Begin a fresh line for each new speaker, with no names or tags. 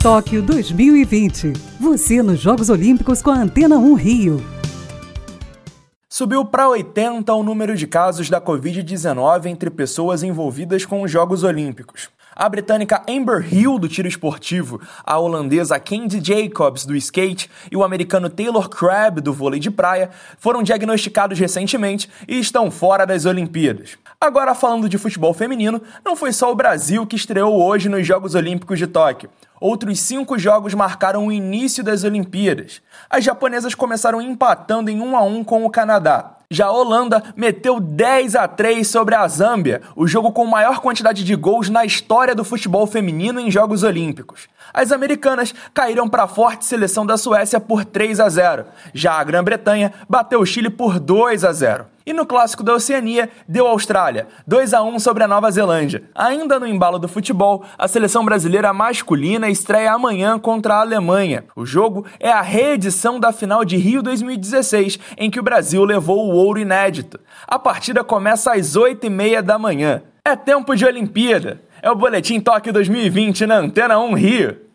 Tóquio 2020. Você nos Jogos Olímpicos com a Antena 1 Rio.
Subiu para 80 o número de casos da Covid-19 entre pessoas envolvidas com os Jogos Olímpicos. A britânica Amber Hill, do tiro esportivo, a holandesa Candy Jacobs, do skate, e o americano Taylor Crabb, do vôlei de praia, foram diagnosticados recentemente e estão fora das Olimpíadas. Agora, falando de futebol feminino, não foi só o Brasil que estreou hoje nos Jogos Olímpicos de Tóquio. Outros cinco jogos marcaram o início das Olimpíadas. As japonesas começaram empatando em 1 a 1 com o Canadá. Já a Holanda meteu 10 a 3 sobre a Zâmbia, o jogo com maior quantidade de gols na história do futebol feminino em Jogos Olímpicos. As americanas caíram para a forte seleção da Suécia por 3 a 0. Já a Grã-Bretanha bateu o Chile por 2 a 0. E no clássico da Oceania, deu Austrália, 2 a 1 sobre a Nova Zelândia. Ainda no embalo do futebol, a seleção brasileira masculina estreia amanhã contra a Alemanha. O jogo é a reedição da final de Rio 2016, em que o Brasil levou o ouro inédito. A partida começa às 8h30 da manhã. É tempo de Olimpíada. É o Boletim Toque 2020 na Antena 1 Rio.